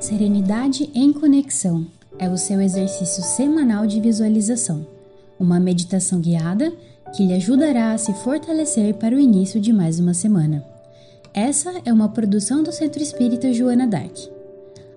Serenidade em Conexão é o seu exercício semanal de visualização, uma meditação guiada que lhe ajudará a se fortalecer para o início de mais uma semana. Essa é uma produção do Centro Espírita Joana Dark.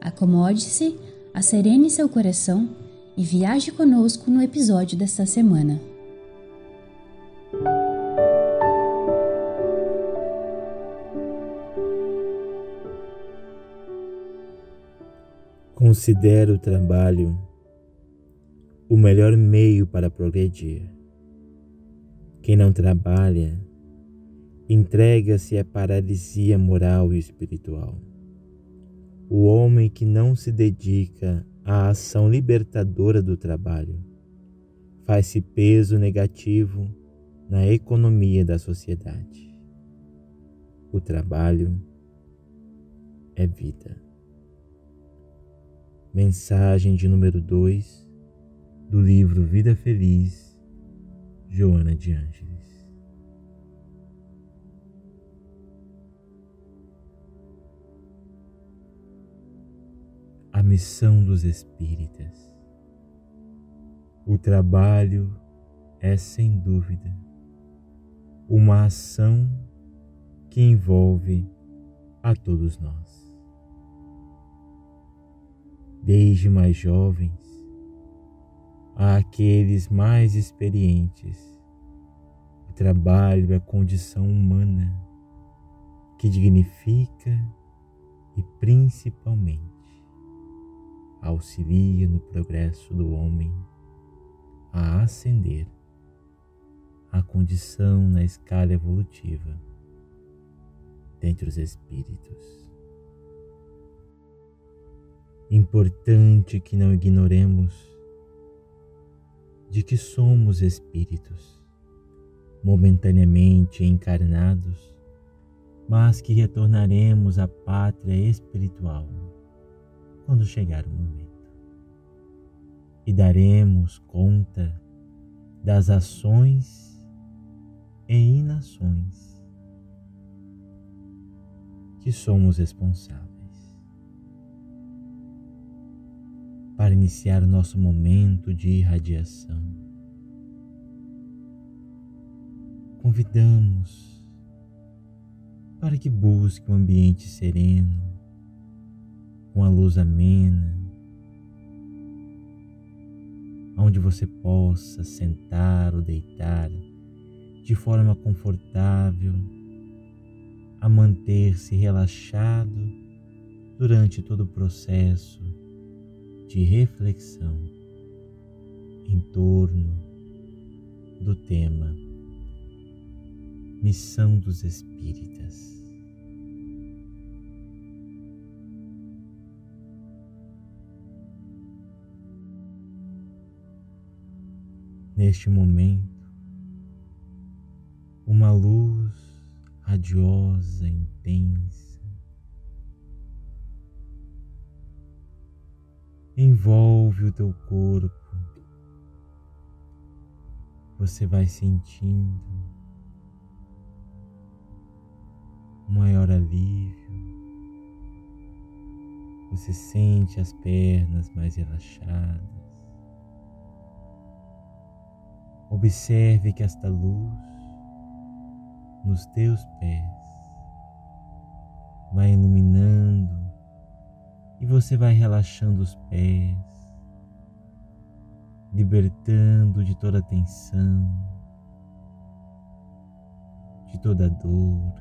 Acomode-se, acerene seu coração e viaje conosco no episódio desta semana. Considero o trabalho o melhor meio para progredir. Quem não trabalha entrega-se à paralisia moral e espiritual. O homem que não se dedica à ação libertadora do trabalho faz-se peso negativo na economia da sociedade. O trabalho é vida. Mensagem de número 2 do livro Vida Feliz, Joana de Ângeles. Missão dos espíritas. O trabalho é, sem dúvida, uma ação que envolve a todos nós desde mais jovens àqueles mais experientes. O trabalho é a condição humana que dignifica e principalmente auxilia no progresso do homem a ascender a condição na escala evolutiva dentre os espíritos. Importante que não ignoremos de que somos espíritos, momentaneamente encarnados, mas que retornaremos à pátria espiritual quando chegar o momento. E daremos conta das ações e inações que somos responsáveis. para iniciar o nosso momento de irradiação. Convidamos para que busque um ambiente sereno, com a luz amena, onde você possa sentar ou deitar de forma confortável, a manter-se relaxado durante todo o processo de reflexão em torno do tema Missão dos Espíritas. Neste momento, uma luz radiosa, intensa, envolve o teu corpo. Você vai sentindo um maior alívio. Você sente as pernas mais relaxadas. Observe que esta luz nos teus pés vai iluminando e você vai relaxando os pés, libertando de toda tensão, de toda dor.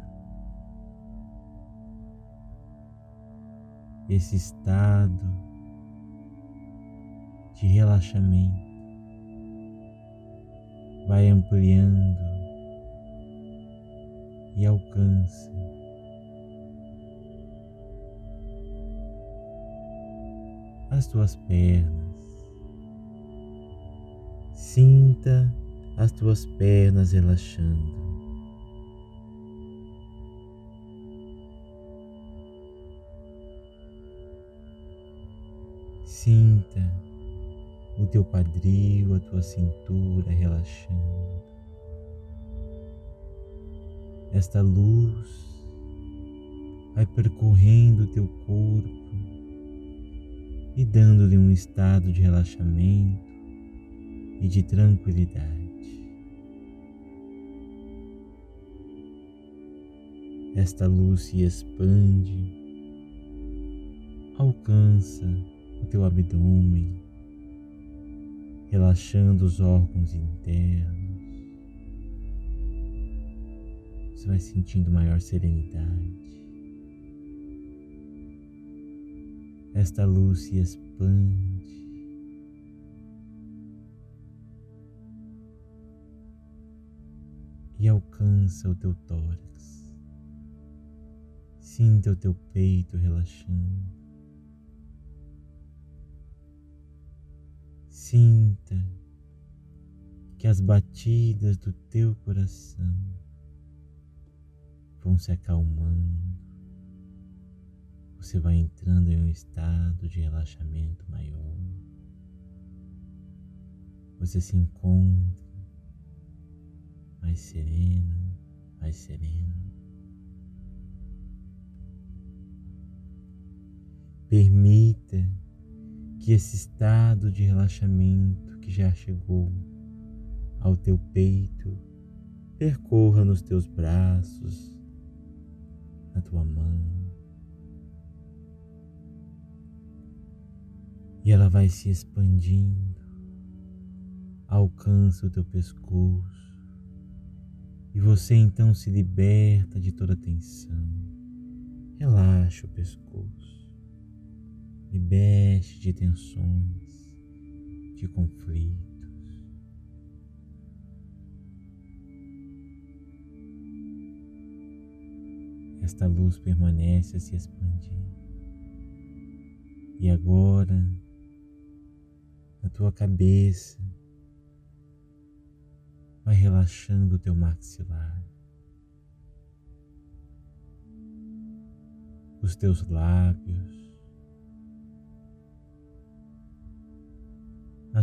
Esse estado de relaxamento vai ampliando e alcança as tuas pernas. Sinta as tuas pernas relaxando. Sinta o teu quadril, a tua cintura relaxando. Esta luz vai percorrendo o teu corpo e dando-lhe um estado de relaxamento e de tranquilidade. Esta luz se expande, alcança o teu abdômen, relaxando os órgãos internos. Você vai sentindo maior serenidade. Esta luz se expande. E alcança o teu tórax. Sinta o teu peito relaxando. Sinta que as batidas do teu coração vão se acalmando você vai entrando em um estado de relaxamento maior. Você se encontra mais sereno, mais sereno. Permita que esse estado de relaxamento que já chegou ao teu peito percorra nos teus braços, na tua mão, e ela vai se expandindo, alcança o teu pescoço. E você então se liberta de toda tensão. Relaxa o pescoço, liberte de tensões, de conflitos. Esta luz permanece a se expandir. E agora na tua cabeça, vai relaxando o teu maxilar, os teus lábios,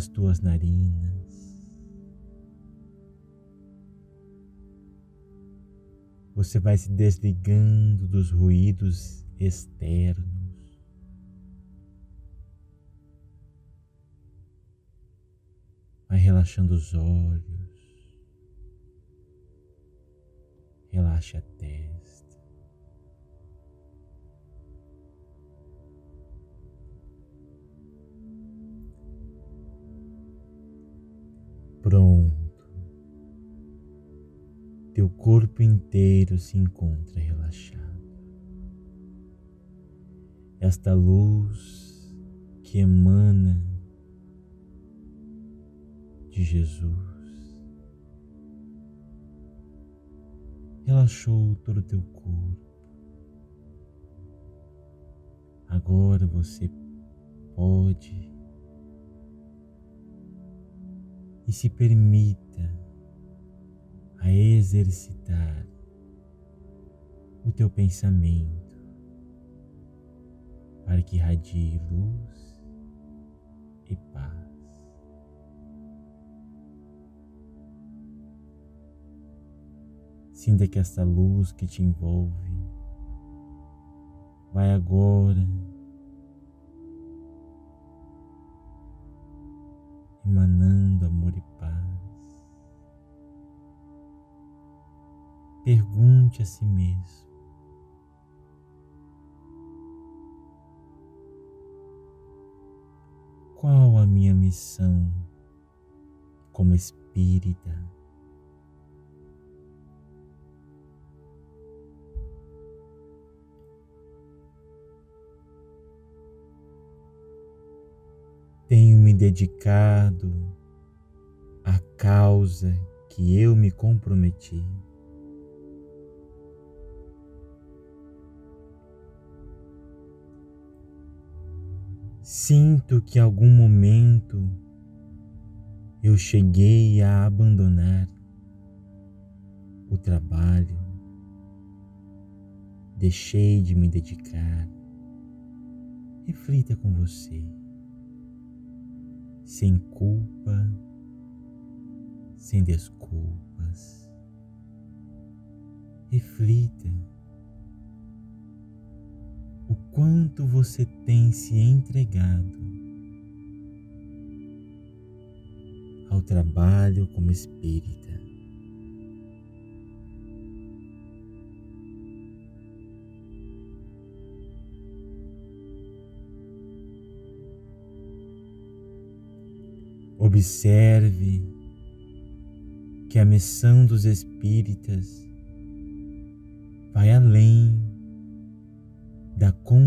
as tuas narinas. Você vai se desligando dos ruídos externos. Vai relaxando os olhos. Relaxe a testa. Teu corpo inteiro se encontra relaxado. Esta luz que emana de Jesus. Relaxou todo o teu corpo. Agora você pode e se permita a exercitar o teu pensamento para que radie luz e paz. Sinta que esta luz que te envolve vai agora Pergunte a si mesmo. Qual a minha missão como espírita? tenho me dedicado à causa que eu me comprometi. Sinto que em algum momento eu cheguei a abandonar o trabalho, deixei de me dedicar. Reflita com você. sem culpa, sem desculpas. Reflita quanto você tem se entregado ao trabalho como espírita. Observe que a missão dos espíritas vai além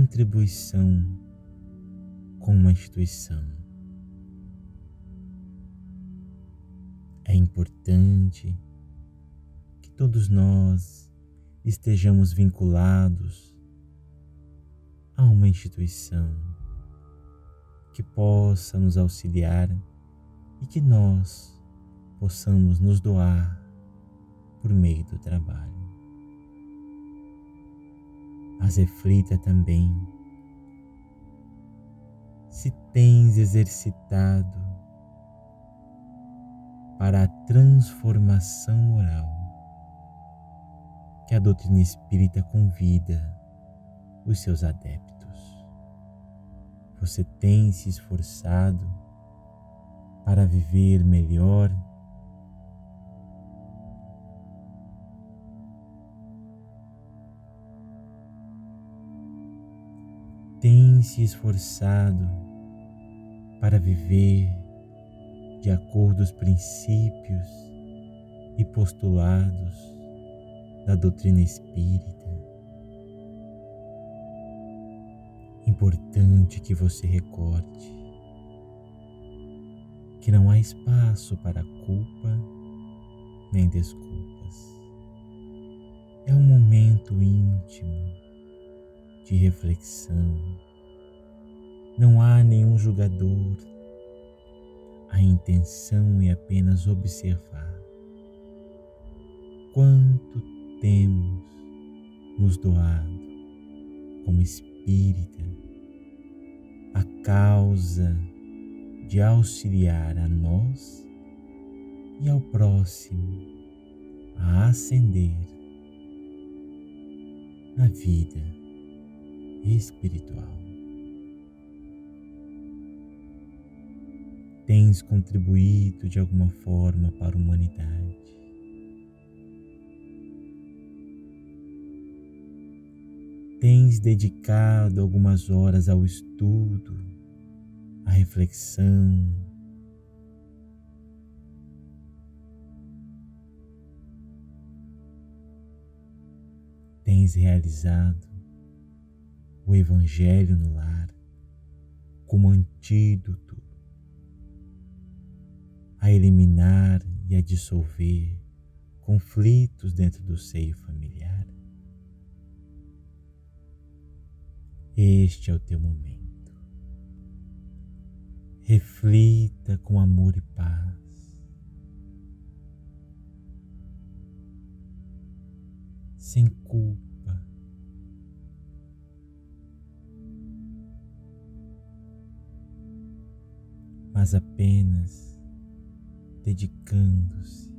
contribuição com uma instituição. É importante que todos nós estejamos vinculados a uma instituição que possa nos auxiliar e que nós possamos nos doar por meio do trabalho. Mas reflita também se tens exercitado para a transformação moral que a doutrina espírita convida os seus adeptos. Você tem se esforçado para viver melhor. Se esforçado para viver de acordo com os princípios e postulados da doutrina espírita. Importante que você recorde que não há espaço para culpa nem desculpas. É um momento íntimo de reflexão. Não há nenhum julgador. A intenção é apenas observar quanto temos nos doado como espírita a causa de auxiliar a nós e ao próximo a ascender na vida espiritual. Tens contribuído de alguma forma para a humanidade. Tens dedicado algumas horas ao estudo a reflexão. Tens realizado o Evangelho no lar como antídoto a eliminar e a dissolver conflitos dentro do seio familiar. Este é o teu momento. Reflita com amor e paz. Sem culpa. Mas apenas dedicando-se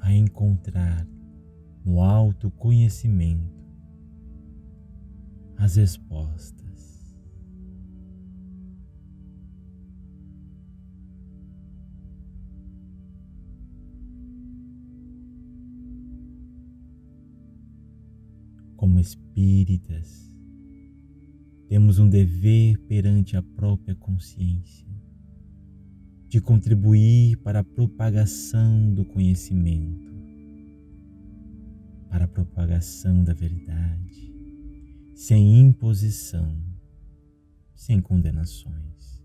a encontrar no autoconhecimento as respostas. Como espíritas, temos um dever perante a própria consciência de contribuir para a propagação do conhecimento, para a propagação da verdade, sem imposição, sem condenações,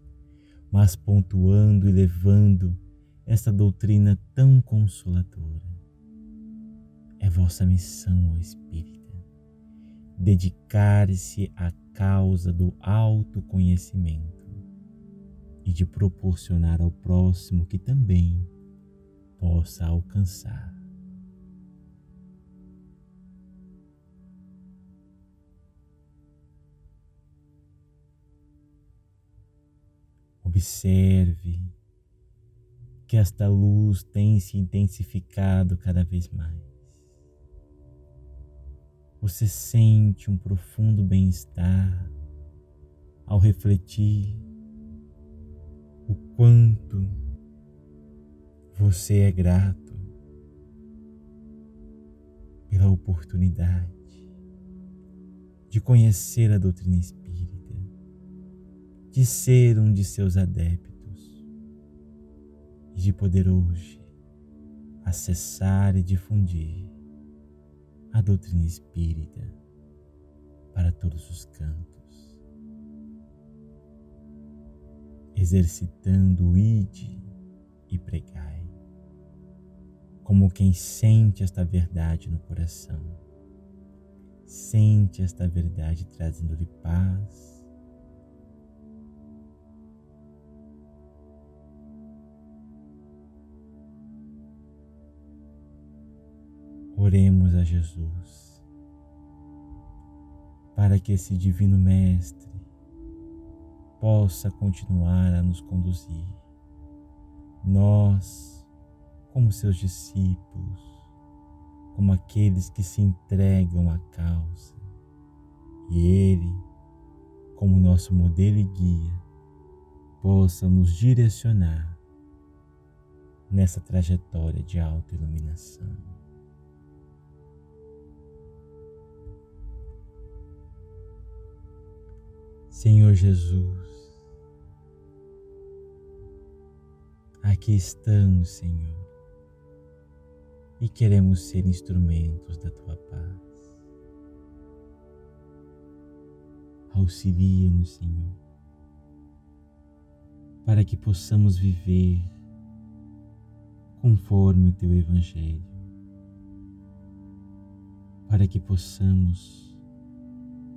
mas pontuando e levando esta doutrina tão consoladora. É vossa missão, ó Espírito dedicar-se à causa do autoconhecimento e de proporcionar ao próximo que também possa alcançar. Observe que esta luz tem se intensificado cada vez mais. Você sente um profundo bem-estar ao refletir o quanto você é grato pela oportunidade de conhecer a doutrina espírita, de ser um de seus adeptos e de poder hoje acessar e difundir a doutrina espírita para todos os cantos, exercitando o ide e pregai como quem sente esta verdade no coração. Sente esta verdade trazendo-lhe paz. Oremos a Jesus para que esse Divino Mestre possa continuar a nos conduzir. Nós, como seus discípulos, como aqueles que se entregam à causa. E Ele, como nosso modelo e guia, possa nos direcionar nessa trajetória de autoiluminação. Senhor Jesus, aqui estamos, Senhor e queremos ser instrumentos da tua paz. Auxilia-nos, Senhor, para que possamos viver conforme o teu Evangelho, para que possamos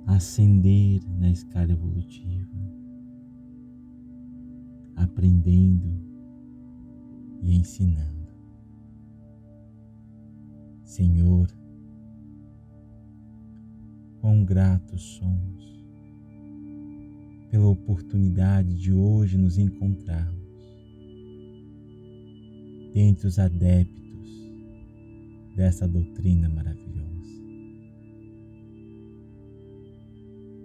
ascender na escala evolutiva, aprendendo e ensinando. Senhor, quão gratos somos pela oportunidade de hoje nos encontrarmos dentre os adeptos dessa doutrina maravilhosa.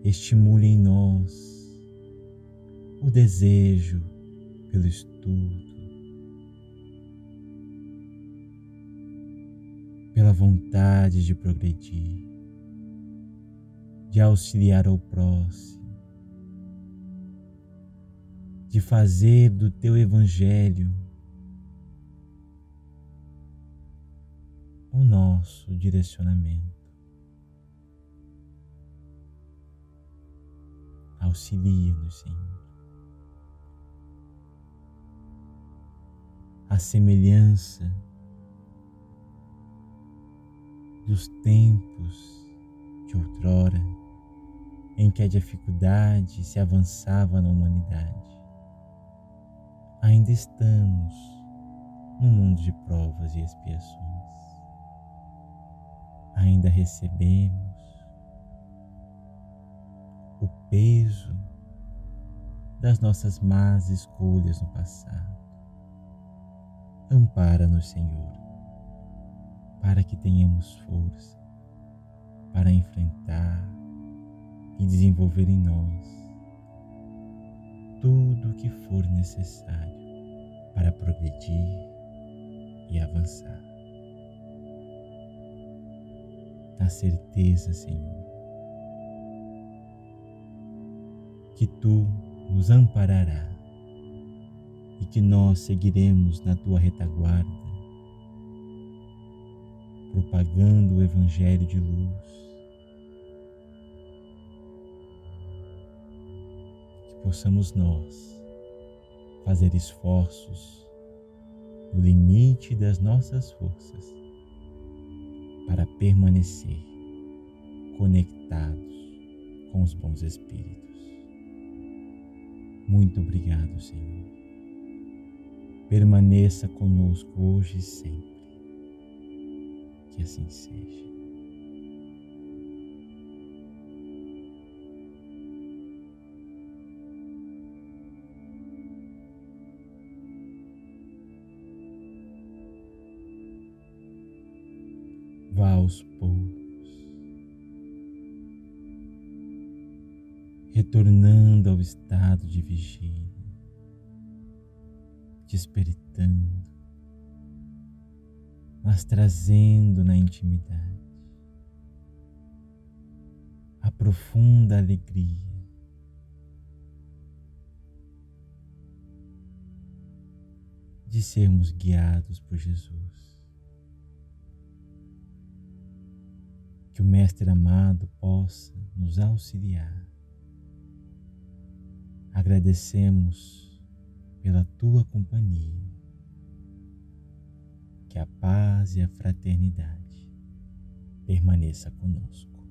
Estimule em nós o desejo pelo estudo, pela vontade de progredir, de auxiliar ao próximo, de fazer do teu Evangelho o nosso direcionamento. Auxilia-nos, Senhor. A semelhança dos tempos de outrora, em que a dificuldade se avançava na humanidade. Ainda estamos no mundo de provas e expiações. Ainda recebemos peso das nossas más escolhas no passado. Ampara-nos, Senhor para que tenhamos força para enfrentar e desenvolver em nós tudo o que for necessário para progredir e avançar. Na certeza, Senhor, que Tu nos amparará e que nós seguiremos na Tua retaguarda propagando o Evangelho de luz. Que possamos nós fazer esforços no limite das nossas forças para permanecer conectados com os bons Espíritos. Muito obrigado, Senhor. Permaneça conosco hoje e sempre. Que assim seja. Vá aos poucos retornando ao estado de vigília, desperitando, mas trazendo na intimidade a profunda alegria de sermos guiados por Jesus. Que o Mestre amado possa nos auxiliar. Agradecemos pela tua companhia. Que a paz e a fraternidade permaneça conosco.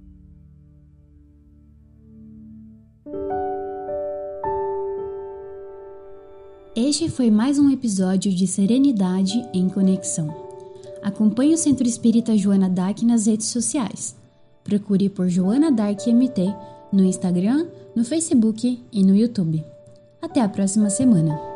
Este foi mais um episódio de Serenidade em Conexão. Acompanhe o Centro Espírita Joana Dark nas redes sociais. Procure por Joana Dark MT no Instagram, no Facebook e no YouTube. Até a próxima semana!